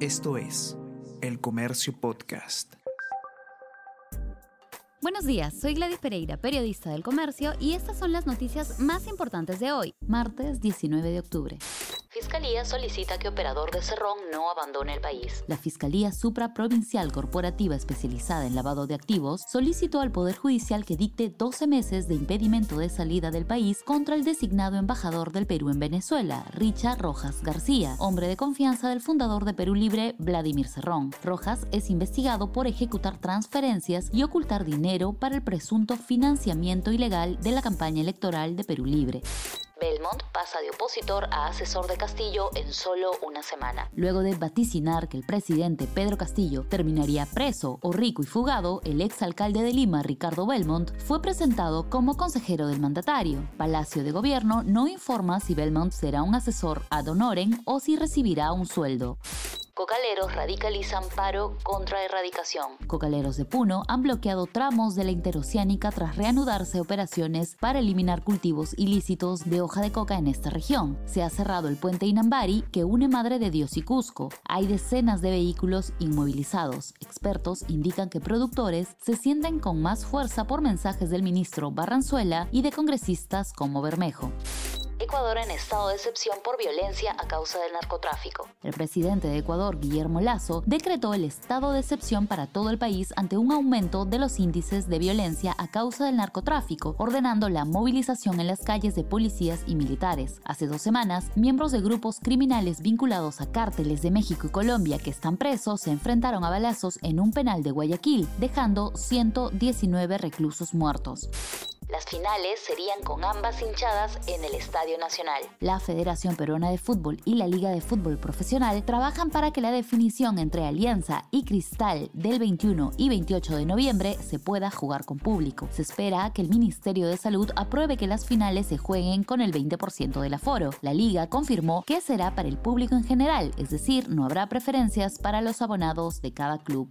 Esto es El Comercio Podcast. Buenos días, soy Gladys Pereira, periodista del Comercio, y estas son las noticias más importantes de hoy, martes 19 de octubre. Fiscalía solicita que operador de Cerrón no abandone el país. La Fiscalía Supraprovincial Corporativa especializada en lavado de activos solicitó al Poder Judicial que dicte 12 meses de impedimento de salida del país contra el designado embajador del Perú en Venezuela, Richard Rojas García, hombre de confianza del fundador de Perú Libre, Vladimir Cerrón. Rojas es investigado por ejecutar transferencias y ocultar dinero para el presunto financiamiento ilegal de la campaña electoral de Perú Libre. Belmont pasa de opositor a asesor de Castillo en solo una semana. Luego de vaticinar que el presidente Pedro Castillo terminaría preso o rico y fugado, el exalcalde de Lima, Ricardo Belmont, fue presentado como consejero del mandatario. Palacio de Gobierno no informa si Belmont será un asesor ad honorem o si recibirá un sueldo. Cocaleros radicalizan paro contra erradicación. Cocaleros de Puno han bloqueado tramos de la interoceánica tras reanudarse operaciones para eliminar cultivos ilícitos de hoja de coca en esta región. Se ha cerrado el puente Inambari que une Madre de Dios y Cusco. Hay decenas de vehículos inmovilizados. Expertos indican que productores se sienten con más fuerza por mensajes del ministro Barranzuela y de congresistas como Bermejo. Ecuador en estado de excepción por violencia a causa del narcotráfico. El presidente de Ecuador, Guillermo Lazo, decretó el estado de excepción para todo el país ante un aumento de los índices de violencia a causa del narcotráfico, ordenando la movilización en las calles de policías y militares. Hace dos semanas, miembros de grupos criminales vinculados a cárteles de México y Colombia que están presos se enfrentaron a balazos en un penal de Guayaquil, dejando 119 reclusos muertos. Las finales serían con ambas hinchadas en el Estadio Nacional. La Federación Peruana de Fútbol y la Liga de Fútbol Profesional trabajan para que la definición entre Alianza y Cristal del 21 y 28 de noviembre se pueda jugar con público. Se espera que el Ministerio de Salud apruebe que las finales se jueguen con el 20% del aforo. La Liga confirmó que será para el público en general, es decir, no habrá preferencias para los abonados de cada club.